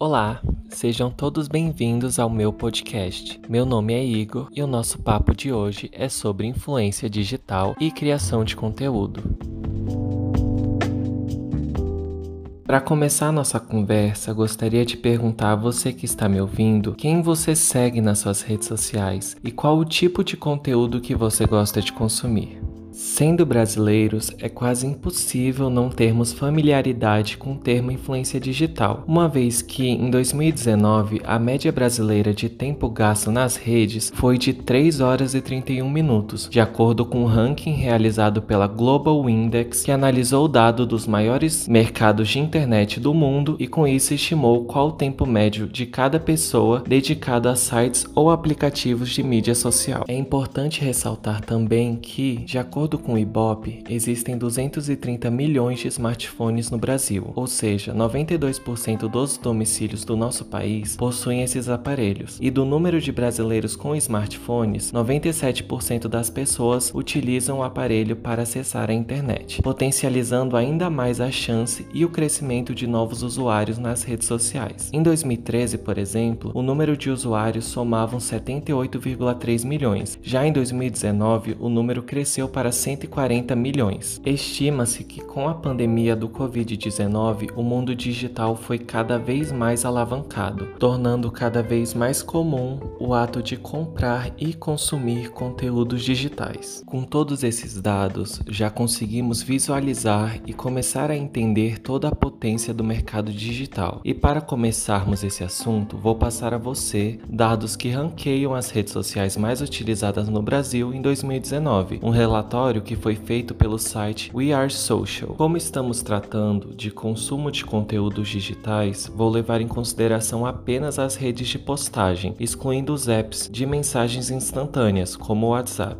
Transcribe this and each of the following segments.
Olá, sejam todos bem-vindos ao meu podcast. Meu nome é Igor e o nosso papo de hoje é sobre influência digital e criação de conteúdo. Para começar nossa conversa, gostaria de perguntar a você que está me ouvindo quem você segue nas suas redes sociais e qual o tipo de conteúdo que você gosta de consumir. Sendo brasileiros, é quase impossível não termos familiaridade com o termo influência digital, uma vez que em 2019 a média brasileira de tempo gasto nas redes foi de 3 horas e 31 minutos, de acordo com o um ranking realizado pela Global Index, que analisou o dado dos maiores mercados de internet do mundo e com isso estimou qual o tempo médio de cada pessoa dedicado a sites ou aplicativos de mídia social. É importante ressaltar também que, de acordo acordo com o Ibope, existem 230 milhões de smartphones no Brasil, ou seja, 92% dos domicílios do nosso país possuem esses aparelhos. E do número de brasileiros com smartphones, 97% das pessoas utilizam o aparelho para acessar a internet, potencializando ainda mais a chance e o crescimento de novos usuários nas redes sociais. Em 2013, por exemplo, o número de usuários somavam 78,3 milhões. Já em 2019, o número cresceu para 140 milhões. Estima-se que com a pandemia do Covid-19, o mundo digital foi cada vez mais alavancado, tornando cada vez mais comum o ato de comprar e consumir conteúdos digitais. Com todos esses dados, já conseguimos visualizar e começar a entender toda a potência do mercado digital. E para começarmos esse assunto, vou passar a você dados que ranqueiam as redes sociais mais utilizadas no Brasil em 2019, um relatório relatório que foi feito pelo site We Are Social. Como estamos tratando de consumo de conteúdos digitais, vou levar em consideração apenas as redes de postagem, excluindo os apps de mensagens instantâneas, como o WhatsApp.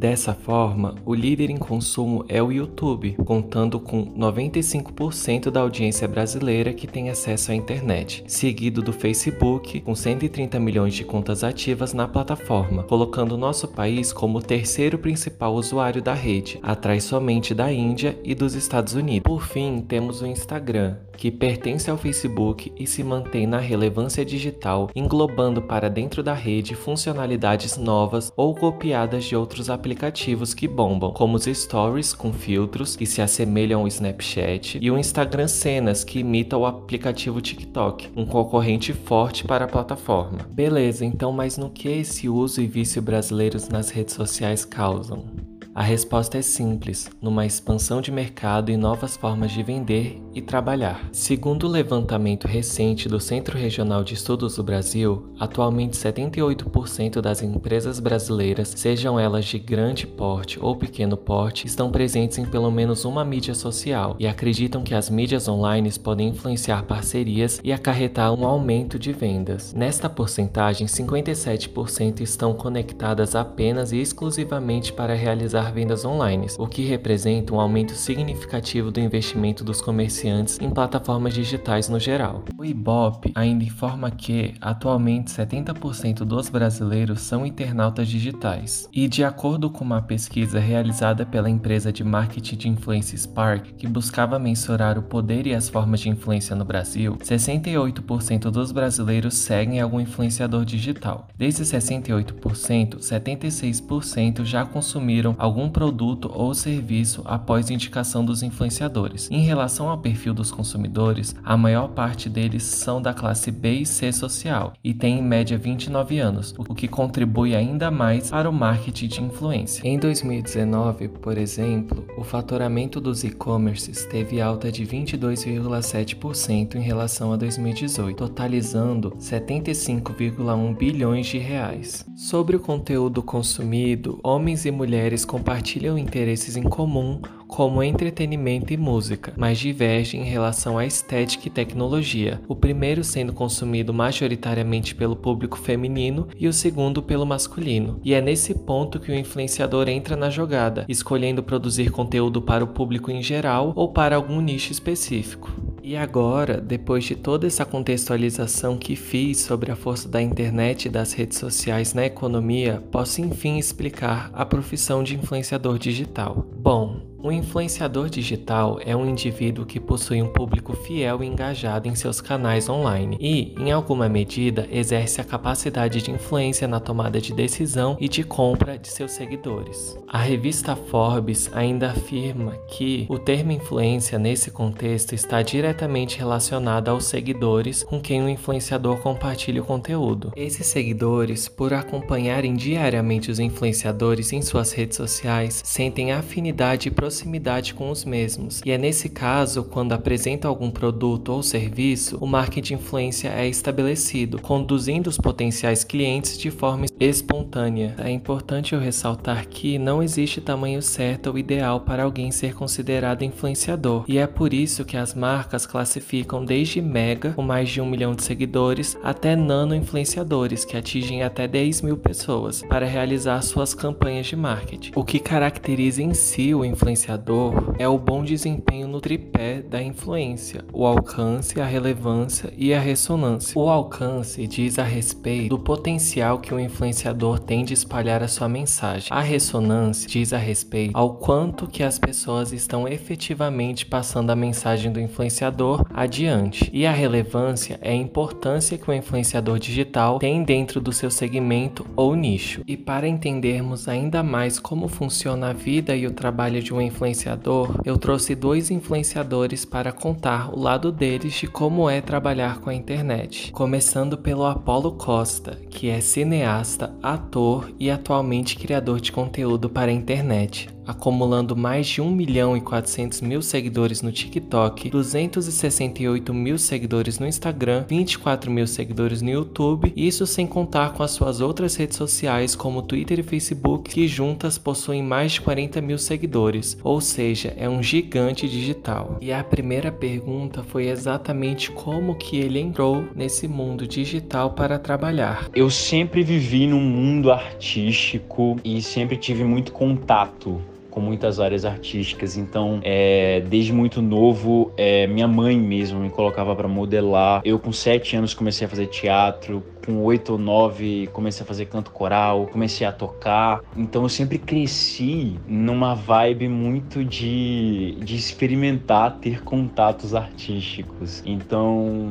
Dessa forma, o líder em consumo é o YouTube, contando com 95% da audiência brasileira que tem acesso à internet, seguido do Facebook, com 130 milhões de contas ativas na plataforma, colocando nosso país como o terceiro principal usuário da rede, atrás somente da Índia e dos Estados Unidos. Por fim, temos o Instagram, que pertence ao Facebook e se mantém na relevância digital, englobando para dentro da rede funcionalidades novas ou copiadas de outros aplicativos que bombam, como os Stories com filtros que se assemelham ao Snapchat e o Instagram Cenas que imita o aplicativo TikTok, um concorrente forte para a plataforma. Beleza, então mas no que esse uso e vício brasileiros nas redes sociais causam? A resposta é simples: numa expansão de mercado e novas formas de vender e trabalhar. Segundo o levantamento recente do Centro Regional de Estudos do Brasil, atualmente 78% das empresas brasileiras, sejam elas de grande porte ou pequeno porte, estão presentes em pelo menos uma mídia social e acreditam que as mídias online podem influenciar parcerias e acarretar um aumento de vendas. Nesta porcentagem, 57% estão conectadas apenas e exclusivamente para realizar vendas online, o que representa um aumento significativo do investimento dos comerciantes em plataformas digitais no geral. O Ibope ainda informa que, atualmente, 70% dos brasileiros são internautas digitais. E, de acordo com uma pesquisa realizada pela empresa de marketing de influência Spark, que buscava mensurar o poder e as formas de influência no Brasil, 68% dos brasileiros seguem algum influenciador digital. Desses 68%, 76% já consumiram algum produto ou serviço após indicação dos influenciadores. Em relação ao perfil dos consumidores, a maior parte deles são da classe B e C social e tem em média 29 anos, o que contribui ainda mais para o marketing de influência. Em 2019, por exemplo, o faturamento dos e-commerces teve alta de 22,7% em relação a 2018, totalizando 75,1 bilhões de reais. Sobre o conteúdo consumido, homens e mulheres compartilham interesses em comum, como entretenimento e música, mas divergem em relação à estética e tecnologia, o primeiro sendo consumido majoritariamente pelo público feminino e o segundo pelo masculino. E é nesse ponto que o influenciador entra na jogada, escolhendo produzir conteúdo para o público em geral ou para algum nicho específico. E agora, depois de toda essa contextualização que fiz sobre a força da internet e das redes sociais na economia, posso enfim explicar a profissão de influenciador digital. Bom, Um influenciador digital é um indivíduo que possui um público fiel e engajado em seus canais online e, em alguma medida, exerce a capacidade de influência na tomada de decisão e de compra de seus seguidores. A revista Forbes ainda afirma que o termo influência nesse contexto está diretamente relacionado aos seguidores com quem o influenciador compartilha o conteúdo. Esses seguidores, por acompanharem diariamente os influenciadores em suas redes sociais, sentem afinidade e proximidade com os mesmos, e é nesse caso, quando apresenta algum produto ou serviço, o marketing de influência é estabelecido, conduzindo os potenciais clientes de forma espontânea. É importante eu ressaltar que não existe tamanho certo ou ideal para alguém ser considerado influenciador, e é por isso que as marcas classificam desde mega, com mais de um milhão de seguidores, até nano influenciadores, que atingem até 10 mil pessoas, para realizar suas campanhas de marketing. O que caracteriza em si o influenciador influenciador é o bom desempenho no tripé da influência, o alcance, a relevância e a ressonância. O alcance diz a respeito do potencial que o influenciador tem de espalhar a sua mensagem. A ressonância diz a respeito ao quanto que as pessoas estão efetivamente passando a mensagem do influenciador adiante. E a relevância é a importância que o influenciador digital tem dentro do seu segmento ou nicho. E para entendermos ainda mais como funciona a vida e o trabalho de um influenciador, eu trouxe dois influenciadores para contar o lado deles de como é trabalhar com a internet. Começando pelo Apolo Costa, que é cineasta, ator e atualmente criador de conteúdo para a internet acumulando mais de 1 milhão e 400 mil seguidores no TikTok, 268 mil seguidores no Instagram, 24 mil seguidores no YouTube, isso sem contar com as suas outras redes sociais como Twitter e Facebook, que juntas possuem mais de 40 mil seguidores, ou seja, é um gigante digital. E a primeira pergunta foi exatamente como que ele entrou nesse mundo digital para trabalhar. Eu sempre vivi num mundo artístico e sempre tive muito contato com muitas áreas artísticas. Então, é, desde muito novo, é, minha mãe mesmo me colocava para modelar. Eu, com sete anos, comecei a fazer teatro. Com oito ou nove, comecei a fazer canto coral, comecei a tocar. Então, eu sempre cresci numa vibe muito de, de experimentar, ter contatos artísticos. Então,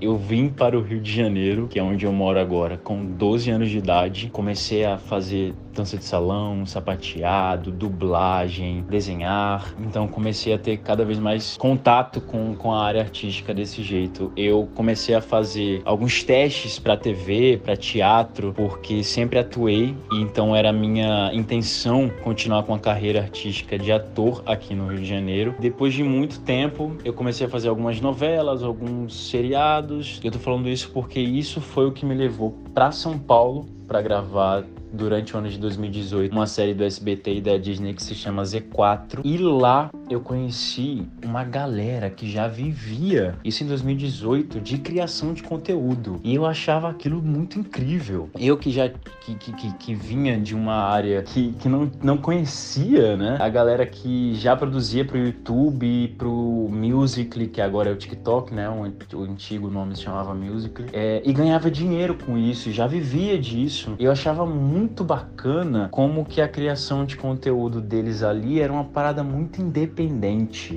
eu vim para o Rio de Janeiro, que é onde eu moro agora, com 12 anos de idade. Comecei a fazer dança de salão, sapateado, dublagem, desenhar. Então comecei a ter cada vez mais contato com, com a área artística desse jeito. Eu comecei a fazer alguns testes para TV, para teatro, porque sempre atuei e então era minha intenção continuar com a carreira artística de ator aqui no Rio de Janeiro. Depois de muito tempo, eu comecei a fazer algumas novelas, alguns seriados. Eu tô falando isso porque isso foi o que me levou para São Paulo para gravar durante o ano de 2018 uma série do SBT e da Disney que se chama Z4 e lá eu conheci uma galera que já vivia isso em 2018 de criação de conteúdo. E eu achava aquilo muito incrível. Eu que já que, que, que, vinha de uma área que, que não, não conhecia né? A galera que já produzia pro YouTube pro Musical.ly que agora é o TikTok né? O, o antigo nome se chamava Musical.ly é, e ganhava dinheiro com isso já vivia disso. Eu achava muito bacana como que a criação de conteúdo deles ali era uma parada muito independente.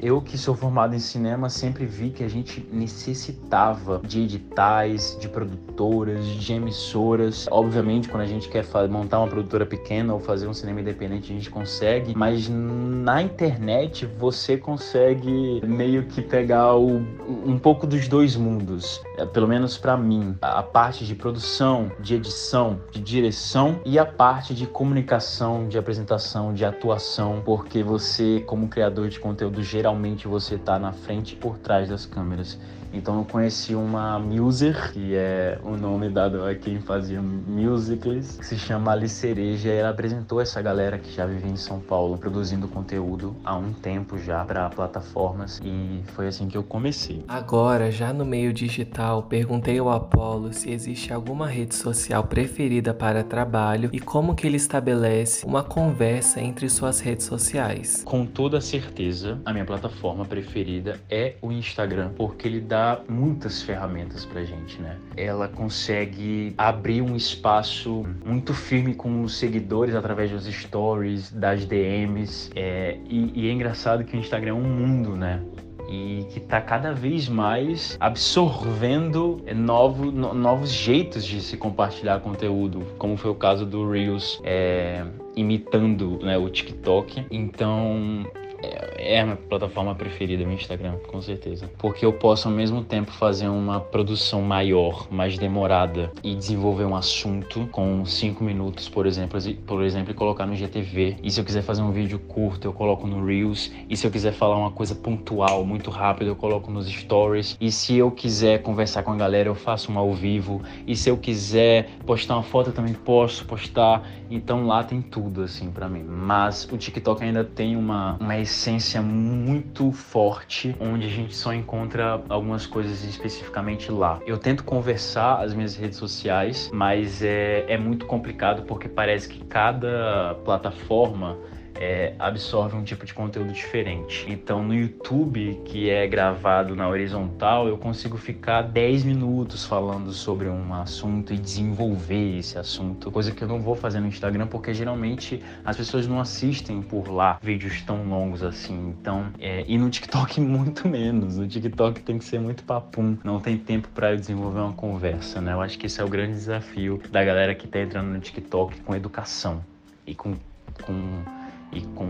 Eu que sou formado em cinema sempre vi que a gente necessitava de editais, de produtoras, de emissoras. Obviamente, quando a gente quer montar uma produtora pequena ou fazer um cinema independente, a gente consegue, mas na internet você consegue meio que pegar o, um pouco dos dois mundos. É, pelo menos para mim, a parte de produção, de edição, de direção e a parte de comunicação, de apresentação, de atuação, porque você, como criador de conteúdo, geralmente você está na frente e por trás das câmeras. Então eu conheci uma muser, que é o nome dado a quem fazia musicals, que se chama Alice Cereja, e ela apresentou essa galera que já vivia em São Paulo, produzindo conteúdo há um tempo já para plataformas, e foi assim que eu comecei. Agora, já no meio digital, perguntei ao Apolo se existe alguma rede social preferida para trabalho e como que ele estabelece uma conversa entre suas redes sociais. Com toda certeza, a minha plataforma preferida é o Instagram, porque ele dá muitas ferramentas pra gente, né? Ela consegue abrir um espaço muito firme com os seguidores através dos stories, das DMs. É, e, e é engraçado que o Instagram é um mundo, né? e que está cada vez mais absorvendo novo, no, novos jeitos de se compartilhar conteúdo, como foi o caso do Reels é, imitando né, o TikTok. Então é, é a minha plataforma preferida, meu Instagram, com certeza. Porque eu posso ao mesmo tempo fazer uma produção maior, mais demorada e desenvolver um assunto com cinco minutos, por exemplo, por exemplo, e colocar no GTV. E se eu quiser fazer um vídeo curto, eu coloco no Reels. E se eu quiser falar uma coisa pontual, muito rápido, eu coloco nos Stories. E se eu quiser conversar com a galera, eu faço um ao vivo. E se eu quiser postar uma foto, eu também posso postar. Então lá tem tudo assim para mim. Mas o TikTok ainda tem uma uma essência muito forte, onde a gente só encontra algumas coisas especificamente lá. Eu tento conversar as minhas redes sociais, mas é, é muito complicado porque parece que cada plataforma é, absorve um tipo de conteúdo diferente. Então, no YouTube, que é gravado na horizontal, eu consigo ficar 10 minutos falando sobre um assunto e desenvolver esse assunto, coisa que eu não vou fazer no Instagram, porque geralmente as pessoas não assistem por lá vídeos tão longos assim. Então, é, e no TikTok, muito menos. No TikTok tem que ser muito papum, não tem tempo para desenvolver uma conversa, né? Eu acho que esse é o grande desafio da galera que tá entrando no TikTok com educação e com, com e com,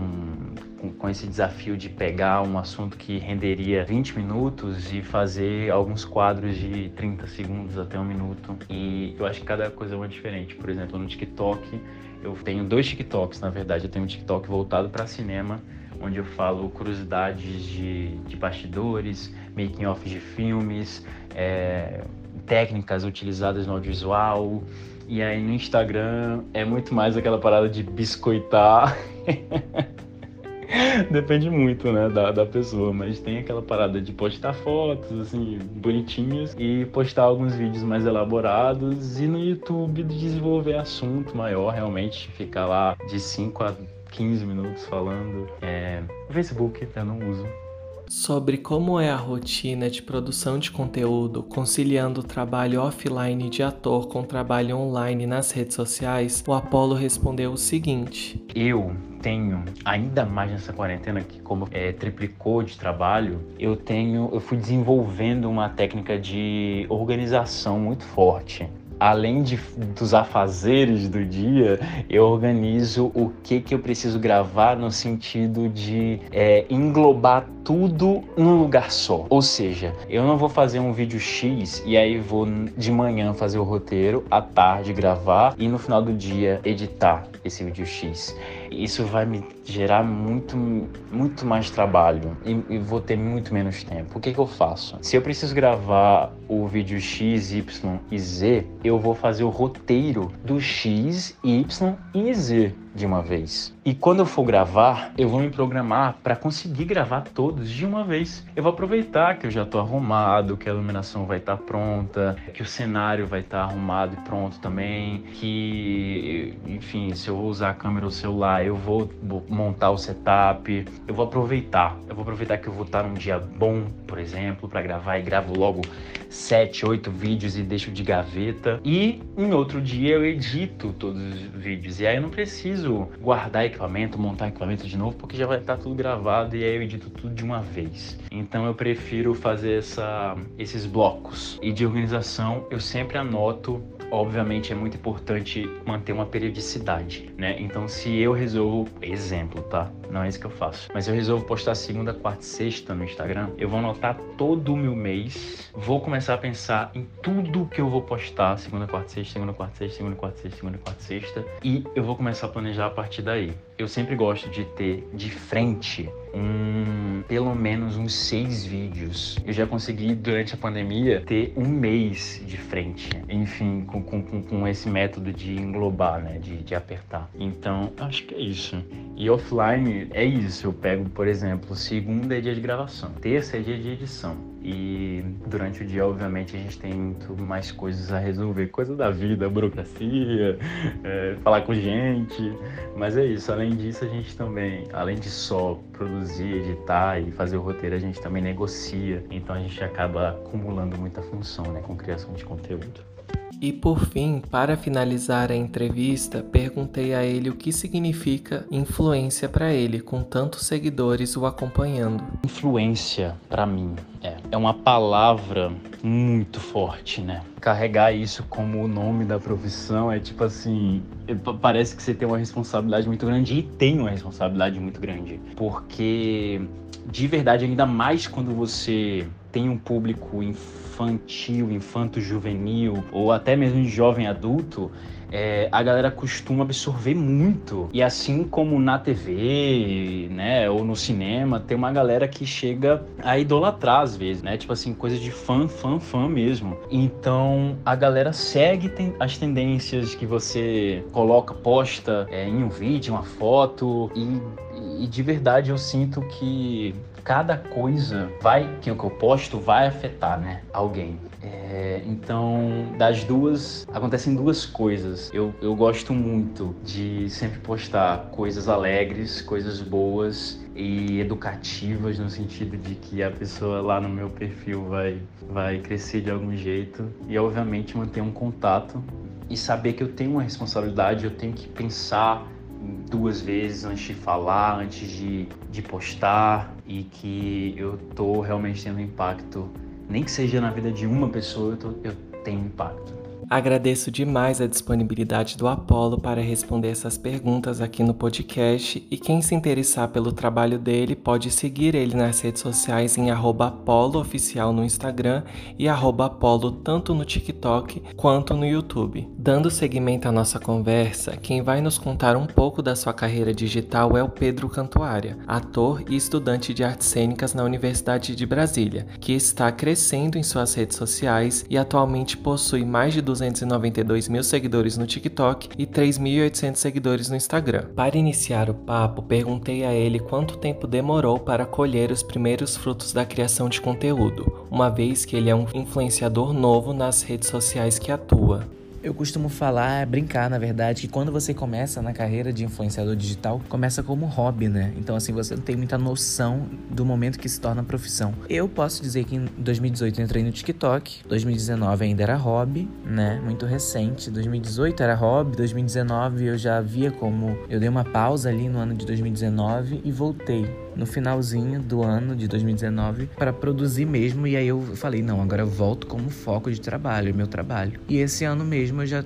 com, com, esse desafio de pegar um assunto que renderia 20 minutos e fazer alguns quadros de 30 segundos até um minuto. E eu acho que cada coisa é uma diferente. Por exemplo, no TikTok, eu tenho dois TikToks, na verdade. Eu tenho um TikTok voltado para cinema, onde eu falo curiosidades de, de bastidores, making off de filmes, é, técnicas utilizadas no audiovisual. E aí no Instagram é muito mais aquela parada de biscoitar. Depende muito, né, da, da pessoa, mas tem aquela parada de postar fotos, assim, bonitinhas e postar alguns vídeos mais elaborados e no YouTube desenvolver assunto maior, realmente ficar lá de 5 a 15 minutos falando. É, Facebook eu não uso, sobre como é a rotina de produção de conteúdo, conciliando o trabalho offline de ator com o trabalho online nas redes sociais, o Apollo respondeu o seguinte: Eu tenho, ainda mais nessa quarentena que como é, triplicou de trabalho, eu tenho, eu fui desenvolvendo uma técnica de organização muito forte. Além de, dos afazeres do dia, eu organizo o que, que eu preciso gravar no sentido de é, englobar tudo num lugar só. Ou seja, eu não vou fazer um vídeo X e aí vou de manhã fazer o roteiro, à tarde gravar e no final do dia editar esse vídeo X. Isso vai me gerar muito, muito mais trabalho e, e vou ter muito menos tempo. O que, que eu faço? Se eu preciso gravar o vídeo X, Y e Z, eu vou fazer o roteiro do X, Y e Z de uma vez. E quando eu for gravar, eu vou me programar para conseguir gravar todos de uma vez. Eu vou aproveitar que eu já estou arrumado, que a iluminação vai estar tá pronta, que o cenário vai estar tá arrumado e pronto também, que, enfim, se eu usar a câmera ou celular, eu vou montar o setup. Eu vou aproveitar. Eu vou aproveitar que eu vou estar num dia bom, por exemplo, para gravar e gravo logo 7, 8 vídeos e deixo de gaveta. E em outro dia eu edito todos os vídeos. E aí eu não preciso guardar equipamento, montar equipamento de novo, porque já vai estar tudo gravado e aí eu edito tudo de uma vez. Então eu prefiro fazer essa, esses blocos. E de organização eu sempre anoto obviamente é muito importante manter uma periodicidade, né? Então, se eu resolvo, exemplo, tá? Não é isso que eu faço, mas eu resolvo postar segunda, quarta e sexta no Instagram, eu vou anotar todo o meu mês, vou começar a pensar em tudo que eu vou postar segunda, quarta, sexta, segunda, quarta, sexta, segunda, quarta, sexta, segunda, quarta, sexta, e eu vou começar a planejar a partir daí. Eu sempre gosto de ter de frente um, pelo menos uns seis vídeos. Eu já consegui, durante a pandemia, ter um mês de frente. Enfim, com, com, com esse método de englobar, né? De, de apertar. Então, acho que é isso. E offline é isso. Eu pego, por exemplo, segunda é dia de gravação, terça é dia de edição E durante o dia, obviamente, a gente tem muito mais coisas a resolver, coisa da vida, burocracia, é, falar com gente. Mas é isso, além disso, a gente também, além de só produzir, editar e fazer o roteiro, a gente também negocia. Então a gente acaba acumulando muita função né, com criação de conteúdo. E por fim, para finalizar a entrevista, perguntei a ele o que significa influência para ele, com tantos seguidores o acompanhando. Influência, para mim, é, é uma palavra muito forte, né? Carregar isso como o nome da profissão é tipo assim, é, parece que você tem uma responsabilidade muito grande e tem uma responsabilidade muito grande, porque de verdade, ainda mais quando você tem um público infantil, infanto-juvenil ou até mesmo jovem adulto, é, a galera costuma absorver muito. E assim como na TV, né, ou no cinema, tem uma galera que chega a idolatrar às vezes, né? Tipo assim, coisa de fã, fã, fã mesmo. Então a galera segue tem as tendências que você coloca, posta é, em um vídeo, uma foto e, e de verdade eu sinto que cada coisa vai que eu posto vai afetar, né, alguém. É, então, das duas, acontecem duas coisas. Eu, eu gosto muito de sempre postar coisas alegres, coisas boas e educativas no sentido de que a pessoa lá no meu perfil vai vai crescer de algum jeito e obviamente manter um contato e saber que eu tenho uma responsabilidade, eu tenho que pensar duas vezes antes de falar, antes de, de postar e que eu tô realmente tendo impacto, nem que seja na vida de uma pessoa, eu, tô, eu tenho impacto. Agradeço demais a disponibilidade do Apolo para responder essas perguntas aqui no podcast e quem se interessar pelo trabalho dele pode seguir ele nas redes sociais em @apolooficial no Instagram e @apolo tanto no TikTok quanto no YouTube. Dando seguimento à nossa conversa, quem vai nos contar um pouco da sua carreira digital é o Pedro Cantuária, ator e estudante de artes cênicas na Universidade de Brasília, que está crescendo em suas redes sociais e atualmente possui mais de 292 mil seguidores no TikTok e 3.800 seguidores no Instagram. Para iniciar o papo, perguntei a ele quanto tempo demorou para colher os primeiros frutos da criação de conteúdo, uma vez que ele é um influenciador novo nas redes sociais que atua. Eu costumo falar, brincar, na verdade, que quando você começa na carreira de influenciador digital, começa como hobby, né? Então, assim, você não tem muita noção do momento que se torna profissão. Eu posso dizer que em 2018 eu entrei no TikTok, 2019 ainda era hobby, né? Muito recente. 2018 era hobby, 2019 eu já via como eu dei uma pausa ali no ano de 2019 e voltei no finalzinho do ano de 2019 para produzir mesmo. E aí eu falei, não, agora eu volto como foco de trabalho, meu trabalho. E esse ano mesmo eu já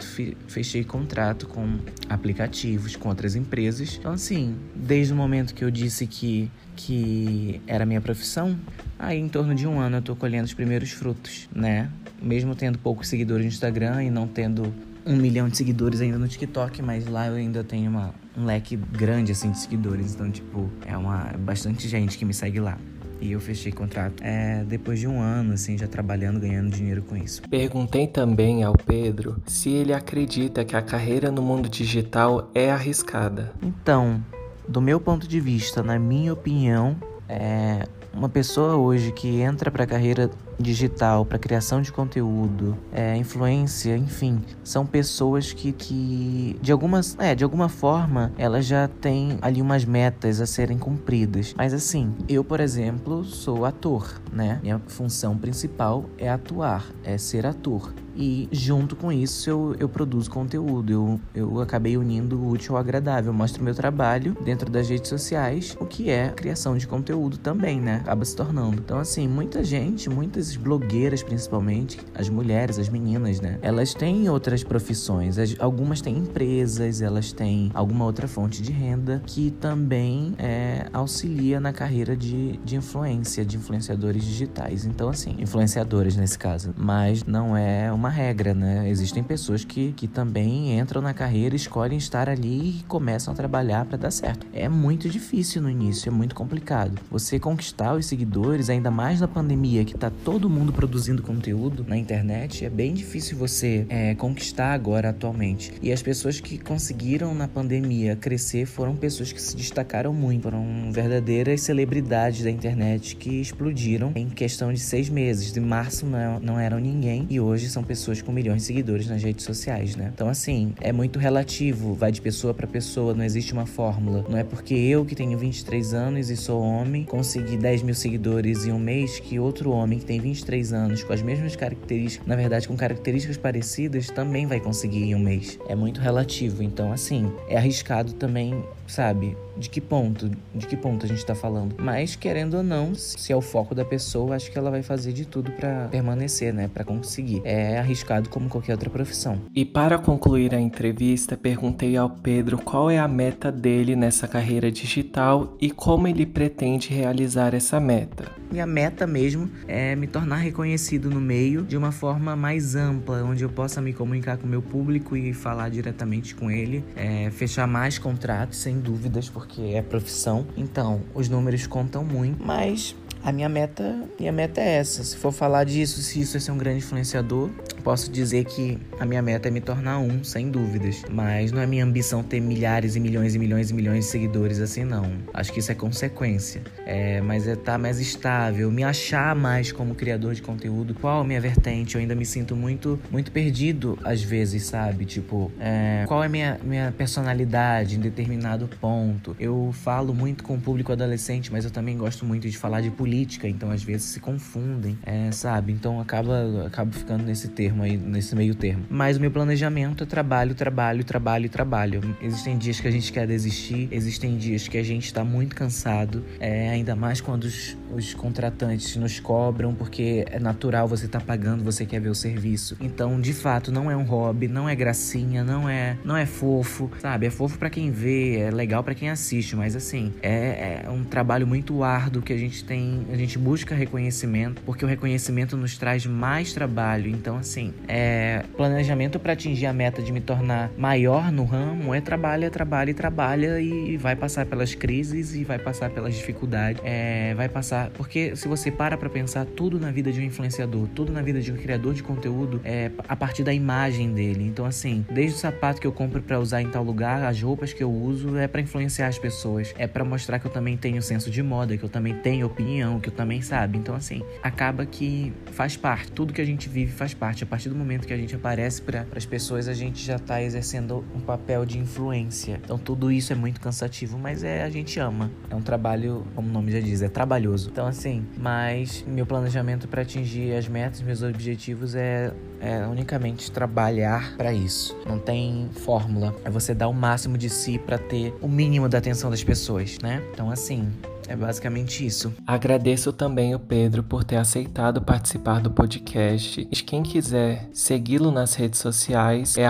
fechei contrato com aplicativos, com outras empresas. Então, assim, desde o momento que eu disse que, que era minha profissão, aí em torno de um ano eu tô colhendo os primeiros frutos, né? Mesmo tendo poucos seguidores no Instagram e não tendo um milhão de seguidores ainda no TikTok, mas lá eu ainda tenho uma, um leque grande assim de seguidores. Então, tipo, é uma é bastante gente que me segue lá. E eu fechei contrato é, depois de um ano, assim, já trabalhando, ganhando dinheiro com isso. Perguntei também ao Pedro se ele acredita que a carreira no mundo digital é arriscada. Então, do meu ponto de vista, na minha opinião, é, uma pessoa hoje que entra para a carreira digital, para criação de conteúdo, é, influência, enfim, são pessoas que, que de algumas, é, de alguma forma, elas já têm ali umas metas a serem cumpridas. Mas assim, eu, por exemplo, sou ator, né? Minha função principal é atuar, é ser ator. E junto com isso eu, eu produzo conteúdo. Eu, eu acabei unindo o útil ao agradável. Eu mostro meu trabalho dentro das redes sociais, o que é criação de conteúdo também, né? Acaba se tornando. Então, assim, muita gente, muitas blogueiras principalmente, as mulheres, as meninas, né? Elas têm outras profissões. As, algumas têm empresas, elas têm alguma outra fonte de renda que também é, auxilia na carreira de, de influência, de influenciadores digitais. Então, assim, influenciadoras nesse caso. Mas não é uma uma regra, né? Existem pessoas que, que também entram na carreira, escolhem estar ali e começam a trabalhar para dar certo. É muito difícil no início, é muito complicado. Você conquistar os seguidores, ainda mais na pandemia, que tá todo todo mundo produzindo conteúdo na internet, é bem difícil você é, conquistar agora atualmente. E as pessoas que conseguiram na pandemia crescer foram pessoas que se destacaram muito, foram verdadeiras celebridades da internet que explodiram em questão de seis meses. De março não, não eram ninguém e hoje são pessoas com milhões de seguidores nas redes sociais, né? Então, assim, é muito relativo, vai de pessoa para pessoa, não existe uma fórmula. Não é porque eu, que tenho 23 anos e sou homem, consegui 10 mil seguidores em um mês que outro homem que tem 23 anos, com as mesmas características, na verdade, com características parecidas, também vai conseguir em um mês. É muito relativo. Então, assim, é arriscado também, sabe? De que ponto, de que ponto a gente tá falando. Mas querendo ou não, se é o foco da pessoa, acho que ela vai fazer de tudo para permanecer, né, para conseguir. É arriscado como qualquer outra profissão. E para concluir a entrevista, perguntei ao Pedro qual é a meta dele nessa carreira digital e como ele pretende realizar essa meta. Minha meta mesmo é me tornar reconhecido no meio de uma forma mais ampla, onde eu possa me comunicar com o meu público e falar diretamente com ele, é, fechar mais contratos, sem dúvidas, porque porque é profissão. Então, os números contam muito, mas a minha meta, minha meta é essa. Se for falar disso, se isso é ser um grande influenciador, posso dizer que a minha meta é me tornar um, sem dúvidas. Mas não é minha ambição ter milhares e milhões e milhões e milhões de seguidores assim, não. Acho que isso é consequência. É, mas é estar tá mais estável, me achar mais como criador de conteúdo. Qual a minha vertente? Eu ainda me sinto muito, muito perdido às vezes, sabe? Tipo, é, qual é minha, minha personalidade em determinado ponto? Eu falo muito com o público adolescente, mas eu também gosto muito de falar de política então às vezes se confundem, é, sabe? Então acaba, acaba ficando nesse termo aí, nesse meio termo. Mas o meu planejamento é trabalho, trabalho, trabalho trabalho. Existem dias que a gente quer desistir, existem dias que a gente tá muito cansado, é, ainda mais quando os, os contratantes nos cobram, porque é natural você tá pagando, você quer ver o serviço. Então, de fato, não é um hobby, não é gracinha, não é, não é fofo, sabe? É fofo para quem vê, é legal para quem assiste, mas assim, é, é um trabalho muito árduo que a gente tem a gente busca reconhecimento, porque o reconhecimento nos traz mais trabalho. Então, assim, é, planejamento para atingir a meta de me tornar maior no ramo é trabalha, trabalha e trabalha e vai passar pelas crises e vai passar pelas dificuldades. É, vai passar. Porque se você para pra pensar, tudo na vida de um influenciador, tudo na vida de um criador de conteúdo é a partir da imagem dele. Então, assim, desde o sapato que eu compro para usar em tal lugar, as roupas que eu uso é para influenciar as pessoas, é para mostrar que eu também tenho senso de moda, que eu também tenho opinião, que eu também sabe. Então, assim, acaba que faz parte, tudo que a gente vive faz parte. A partir do momento que a gente aparece para as pessoas, a gente já tá exercendo um papel de influência. Então, tudo isso é muito cansativo, mas é a gente ama. É um trabalho, como o nome já diz, é trabalhoso. Então, assim, mas meu planejamento para atingir as metas, meus objetivos é, é unicamente trabalhar para isso. Não tem fórmula. É você dar o máximo de si para ter o mínimo da atenção das pessoas, né? Então, assim, é basicamente isso. Agradeço também o Pedro por ter aceitado participar do podcast. E quem quiser segui-lo nas redes sociais é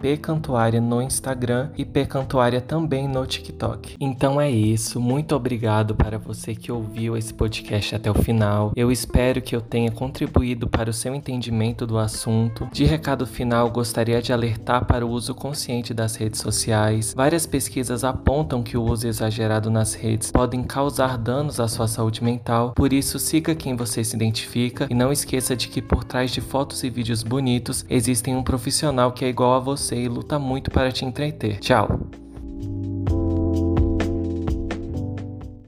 pcantuária no Instagram e pcantuária também no TikTok. Então é isso. Muito obrigado para você que ouviu esse podcast até o final. Eu espero que eu tenha contribuído para o seu entendimento do assunto. De recado final, gostaria de alertar para o uso consciente das redes sociais. Várias pesquisas apontam que o uso exagerado nas redes podem causar causar danos à sua saúde mental, por isso siga quem você se identifica e não esqueça de que por trás de fotos e vídeos bonitos existem um profissional que é igual a você e luta muito para te entreter. Tchau!